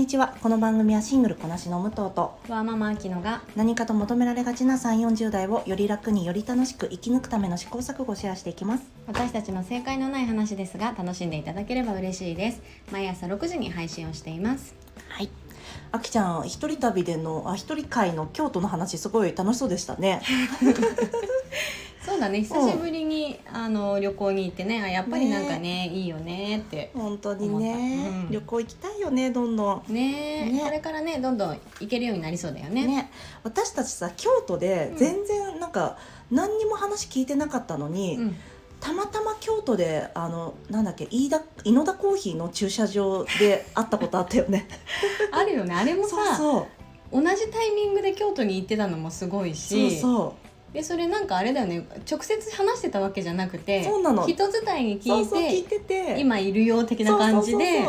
にちは。この番組はシングルこなしの武藤とわーママアキノが何かと求められがちな3 4 0代をより楽により楽しく生き抜くための試行錯誤をシェアしていきます。私たちの正解のない話ですが楽しんでいただければ嬉しいです。毎朝6時に配信をしています。はい。あきちゃん一人旅でのあ一人会の京都の話すごい楽しそうでしたね そうだね。久しぶりに、あの旅行に行ってね。あやっぱりなんかねいいよねって本当にね、うん。旅行行きたいよねどんどん。ね。ね。これからねどんどん行けるようになりそうだよね。ね。私たちさ京都で全然なんか何にも話聞いてなかったのに、うん、たまたま京都であのなんだっけ飯田井の田コーヒーの駐車場で会ったことあったよね。あるよね。あれもさ同じタイミングで京都に行ってたのもすごいそうしそでそれなんかあれだよね。直接話してたわけじゃなくてそうなの。人伝いにう聞いてて。て今いるよ的な感じで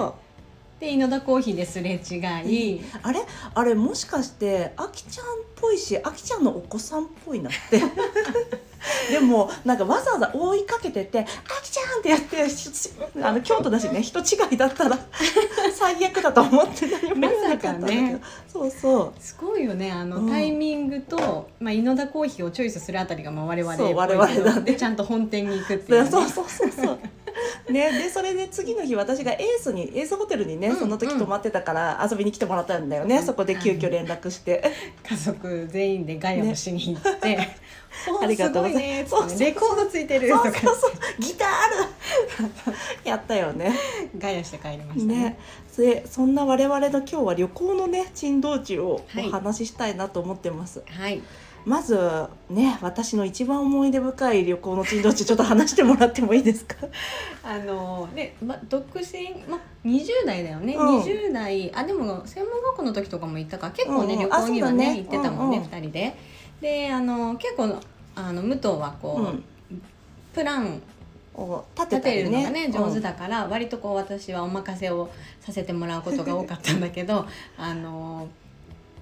で井の田コーヒーですれ違い、あれ？あれもしかしてあきちゃんっぽいしあきちゃんのお子さんっぽいなってでもなんかわざわざ追いかけてて「あきちゃん!」ってやってしあの京都だしね人違いだったら 最悪だと思って何も言わなかったんだけど、まさかね。そうそう。すごいよねあの、うん。タイミングと、まあ、井の田コーヒーをチョイスするあたりがまあ我々そう我々だね。でちゃんと本店に行くっていう、ね、そうそうそうそう。ね、でそれで次の日私がエースにエースホテルにね、うんその時泊まってたから遊びに来てもらったんだよね、うん。そこで急遽連絡して、家族全員でガヤをしに行って、ありがとうございます。そうそうレコードついてる。とかそうそう。ギターある。やったよね。ガヤして帰りましたね。ね。でそんな我々の今日は旅行のね珍道中をはい。お話ししたいなと思ってます、はい。まずね私の一番思い出深い旅行の珍道中ちょっと話してもらってもいいですか？あので、ま、独身、ま、20代だよね、うん。20代。あでも専門学校の時とかも行ったから結構ね、うんうん。旅行にはねね。行ってたもんね、うんうん。2人で。であの結構あの武藤はこう、うん。プランを立てるのがねうん上手だから、割とこう私はお任せをさせてもらうことが多かったんだけどあの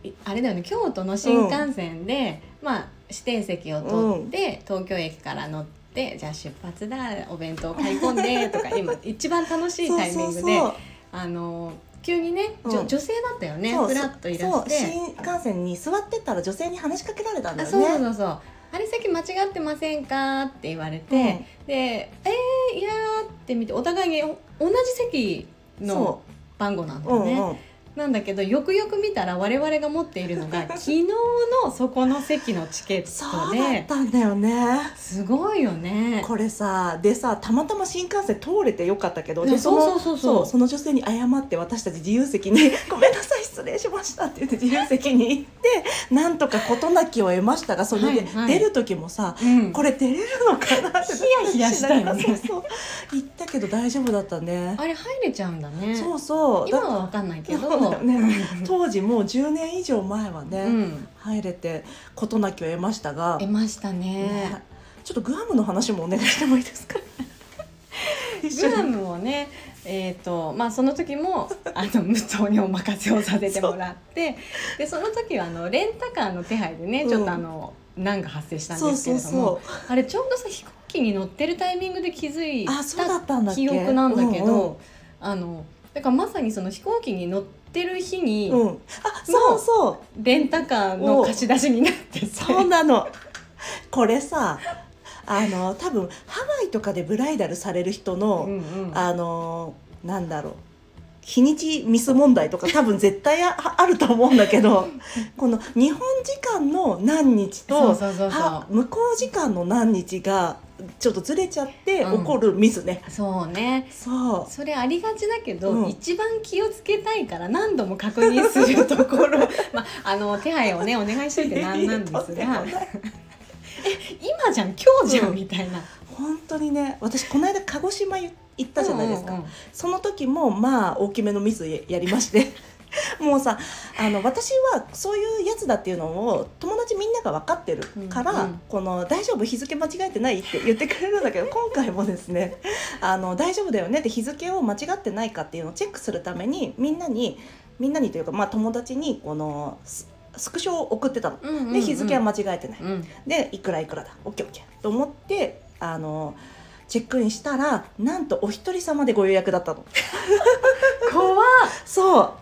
いあれだよね京都の新幹線で、まあ指定席を取って、東京駅から乗ってじゃあ出発だお弁当買い込んで とか今一番楽しいタイミングであの急にね、うん。女性だったよねふらっといらして。新幹線に座ってたら女性に話しかけられたんだよあそうそうそうあれ席間違ってませんか？って言われて、うん。で「えー、いやー」って見てお互いにお同じ席のそ番号なんだよね、んうん、なんだけどよくよく見たら我々が持っているのが 昨日のそこの席のチケッそトうだっでたんだよね。すごいよね。これさでさたまたま新幹線通れてよかったけどでそのそうそうそう。そうその女性に謝って私たち自由席に「ごめんなさい失礼しました」って言って自由席に行ってなんとか事なきを得ましたがそれではいはい。出る時もさ、うん。これ出れるのかなってヒヤヒヤしたよね。そうそう行ったけど大丈夫だったね。あれ入れちゃうんだね。そうそう。今は分かんないけどそうだよね。当時もう10年以上前はね、うん。入れて事なきを得ましたが、得ましたね。ねちょっとグアムの話もお願いしてもいいですか？グアムをねえーとまあ、その時もあの無糖にお任せをさせてもらってでその時はあのレンタカーの手配でね、うん。ちょっとあの難が発生したんですけれどもあれちょうどさ飛行機に乗ってるタイミングで気づいた記憶なんだけど、うんうん。あのだからまさにその飛行機に乗ってる日に、うん、あそうそう。レンタカーの貸し出しになってて。そうなの。これさあの多分ハワイとかでブライダルされる人の、うんうん。あのなんだろう。日にちミス問題とか多分絶対ああると思うんだけどこの日本時間の何日とそうそうそうそう。は向こう時間の何日がちょっとずれちゃってうん。起こるミスね、そうね。そう。それありがちだけど、うん。一番気をつけたいから何度も確認するところ。まああの手配をねお願いしといてなんなんですが。ない。今じゃん今日じゃん、うんみたいな。本当にね私この間鹿児島行ったじゃないですか、うんうんうん。その時もまあ大きめのミスやりまして もうさあの私はそういうやつだっていうのを友達みんなが分かってるから、うん。うんこの大丈夫日付間違えてないって言ってくれるんだけど 今回もですねあの大丈夫だよねって日付を間違ってないかっていうのをチェックするためにみんなにみんなにというか、まあ、友達にこのススクショを送ってたの。うんうんうんで日付は間違えてない。うん。でいくらいくらだ。OKOK と思ってあのチェックインしたらなんとお一人様でご予約だったの。怖っ。そう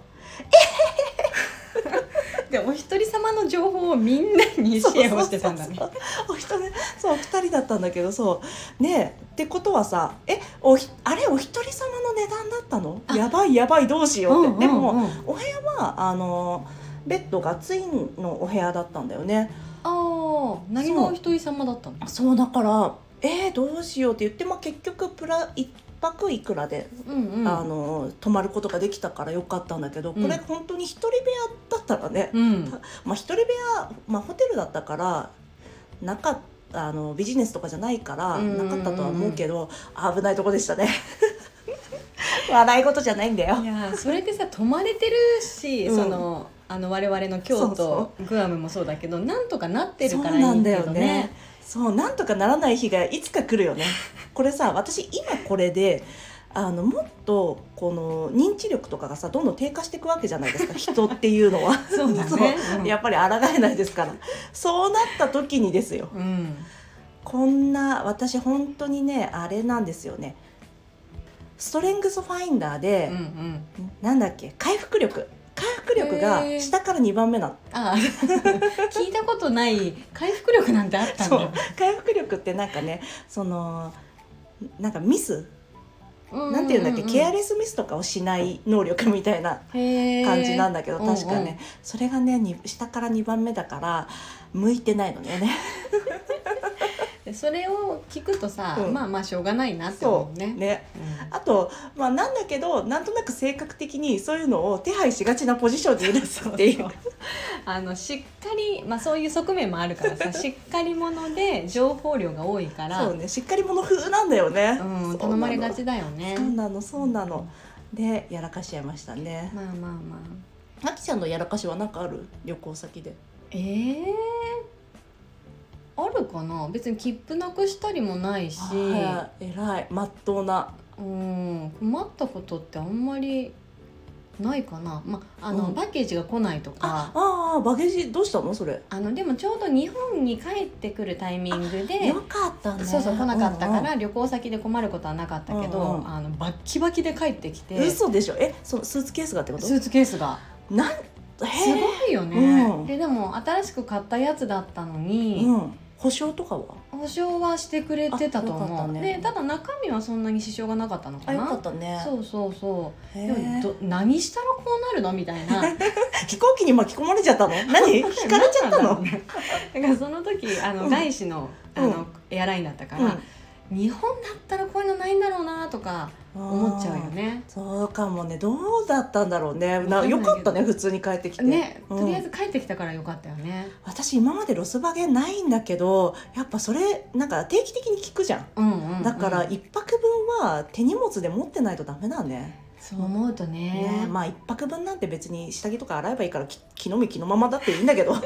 でお一人様の情報をみんなにシェアをしてたんだね。そうお一人そう。二人だったんだけどそう。ねえってことはさえおひあれお一人様の値段だったの？あ。やばいやばいどうしようって、でも、うんうん。うんお部屋はあのベッドがツインのお部屋だったんだよね。ああ何がお一人様だったの？そう。だからえー、どうしようって言って、まあ、結局プラ一泊いくらで、うんうん。あの泊まることができたからよかったんだけど、これうん本当に一人部屋だったらね、うん。まあ、一人部屋、まあ、ホテルだったからなかったあのビジネスとかじゃないからなんかったとは思うけど、危ないとこでしたね。笑い事じゃないんだよ。いやそれでさ泊まれてるし、うん。そのあの我々の京都グアムもそうだけどなんとかなってるからいないんだよねそうなんとかならない日がいつか来るよね。これさ私今これであのもっとこの認知力とかがさどんどん低下していくわけじゃないですか。人っていうのは。そうだね。そう。やっぱり抗えないですから。そうなった時にですよ。うん。こんな私本当にねあれなんですよね。ストレングスファインダーでうんう、ん。なんだっけ回復力回復力が下から2番目なの。あ 聞いたことない。回復力なんてあったんだ。回復力ってなんかねそのなんかミス？うなんていうんだっけ、ケアレスミスとかをしない能力みたいな感感じなんだけど、確かね、それがねに下から2番目だから向いてないのよね。で それを聞くとさ、うん。まあまあしょうがないなって思うね。ね。うん。あとまあなんだけどなんとなく性格的にそういうのを手配しがちなポジションにいるっていう。あのしっかり、まあ、そういう側面もあるからさ しっかり者で情報量が多いから。そうね。しっかり者風なんだよね、うん、頼まれがちだよね。そうなのそうなの。でやらかしちゃいましたね。まあまあまあ。あきちゃんのやらかしは何かある？旅行先で。えー、あるかな？別に切符なくしたりもないし、はい。偉い。まっとうな。うん、困ったことってあんまりないかな、まああのうん。パッケージが来ないとか。ああバゲージどうしたの？それ。あのでもちょうど日本に帰ってくるタイミングで。よかったね。そうそう来なかったかうんら旅行先で困ることはなかったけど、うんうん。あのバッキバキで帰ってきて。うん嘘でしょ？えそのスーツケースがってこと？スーツケースが。なんへすえごいよね、うん。ででも新しく買ったやつだったのに、うん保証とかは？保証はしてくれてたと思う、たね。でただ中身はそんなに支障がなかったのかあよなかったね。そうそうそう。へでも何したらこうなるの？みたいな。飛行機に巻き込まれちゃったの？何？引かれちゃったの？なんだ。からその時あの、うん。外資のあの、うん。エアラインだったから、日本だったらこういうのないんだろうなとか思っちゃうよね。そうかもね。どうだったんだろうね。なよかったね普通に帰ってきて。ね、うん。とりあえず帰ってきたからよかったよね。私今までロスバゲないんだけどやっぱそれなんか定期的に聞くじゃん。うんうんうん。だから一泊分は手荷物で持ってないとダメだねそう思うとね。ねまあ一泊分なんて別に下着とか洗えばいいからき気のみ気のままだっていいんだけど。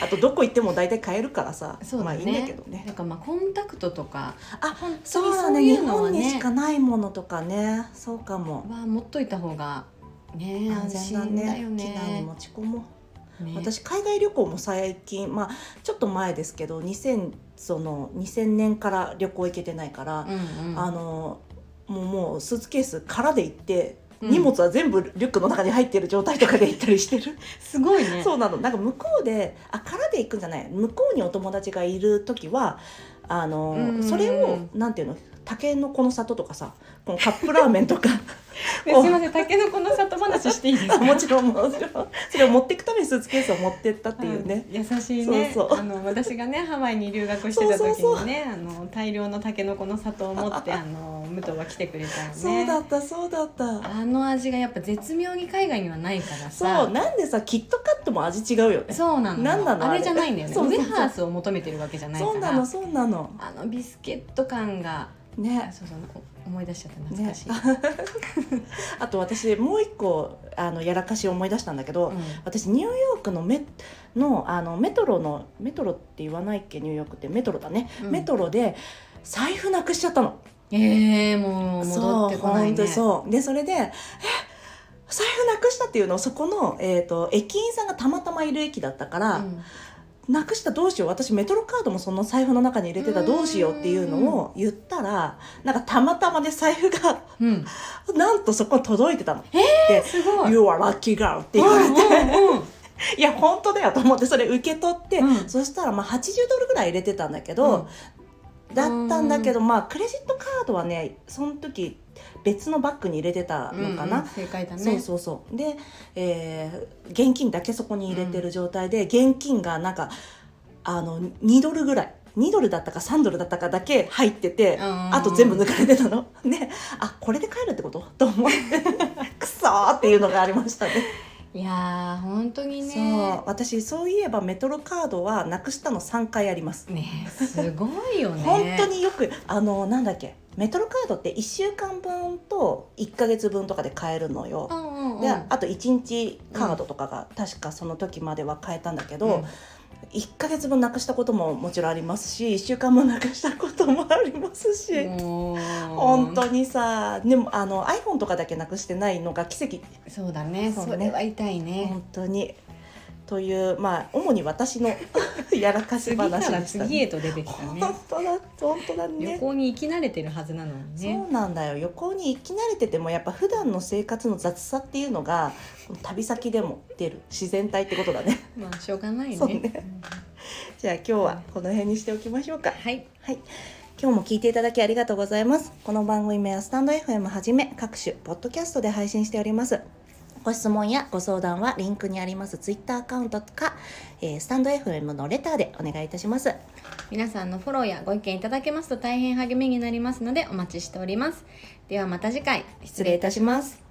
あとどこ行っても大体買えるからさ。そうだね。まあいいんだけどね。なんかまあコンタクトとかあそうだそうね。日本にしねかないものとかね。そうかも。は持っといた方がね安安全だね。よ機内にね。持ち込もう。ね。私海外旅行も最近まあちょっと前ですけど2000その2000年から旅行行けてないから、うんうん。あのもうもうスーツケース空で行って、うん。荷物は全部リュックの中に入ってる状態とかで行ったりしてる、すごいね。そうなの。なんか向こうであ空で行くんじゃない。向こうにお友達がいる時はあの、うんそれをなんていうの？竹の子の里とかさこのカップラーメンとか。ねすみません、たけのこの里話していいですか？もちろんもちろん。それを持っていくためにスーツケースを持ってったっていうね、うん優しいね。そうそう。あの私がねハワイに留学してた時にねそうそうあの大量のタケノコの里を持ってあの武藤は来てくれたよね。そうだったそうだった。あの味がやっぱ絶妙に海外にはないからそうさなんでさキットカットも味違うよね。そうなのなんなのあれ。あれじゃないんだよね。そウェハースを求めてるわけじゃないから。そうなのそうなの。あのビスケット感がね。そうそうお思い出しちゃった懐かしい、あと私もう一個あのやらかしを思い出したんだけど、うん。私ニューヨークのメのあのメトロのメトロって言わないっけ？ニューヨークって。メトロだね、うん。メトロで財布なくしちゃったの。えー、もう戻ってこないね。そうでそれでえ財布なくしたっていうの？をそこの、えー、と駅員さんがたまたまいる駅だったから、うんなくしたどうしよう。私メトロカードもその財布の中に入れてたどうしようっていうのを言ったらなんかたまたまで財布がうん、なんとそこに届いてたの。ですごい。You are lucky girl って言われて、うんうんうん。いや本当だよと思ってそれ受け取って、うん。そしたらまあ80ドルぐらい入れてたんだけど、だったんだけどまあクレジットカードはねその時別のバッグに入れてたのかな、うんうん正解だね。そうそうそう。で、えー現金だけそこに入れてる状態で、現金がなんかあの2ドルぐらい。2ドルだったか3ドルだったかだけ入ってて、うんあと全部抜かれてたの。であこれで帰るってこと？と思って。くそーっていうのがありましたね。いやー本当にそう。ね私そういえばメトロカードはなくしたの3回あります、ねすごいよね。本当によくあのなんだっけ？メトロカードって1週間分と1ヶ月分とかで買えるのよ、うんうんうん。であと1日カードとかが確かその時までは買えたんだけど、うん。1ヶ月分なくしたことももちろんありますし1週間もなくしたこともありますし、本当にさでもあの iPhone とかだけなくしてないのが奇跡。そうだね。そうね。それは痛いね。本当にというまあ主に私の やらかし話らでしたね。次へと出てきたね。本当だ本当だ旅ね。行に行き慣れてるはずなのにね。そうなんだよ。旅行に行き慣れててもやっぱ普段の生活の雑さっていうのが旅先でも出る。自然体ってことだね。まあしょうがないね。ね。じゃあ今日はこの辺にしておきましょうか。はい。はい。今日も聞いていただきありがとうございます。この番組はスタンド FM はじめ各種ポッドキャストで配信しておりますご質問やご相談はリンクにありますツイッターアカウントか、えースタンド FM のレターでお願いいたします。皆さんのフォローやご意見いただけますと大変励みになりますのでお待ちしております。ではまた次回。失礼いたします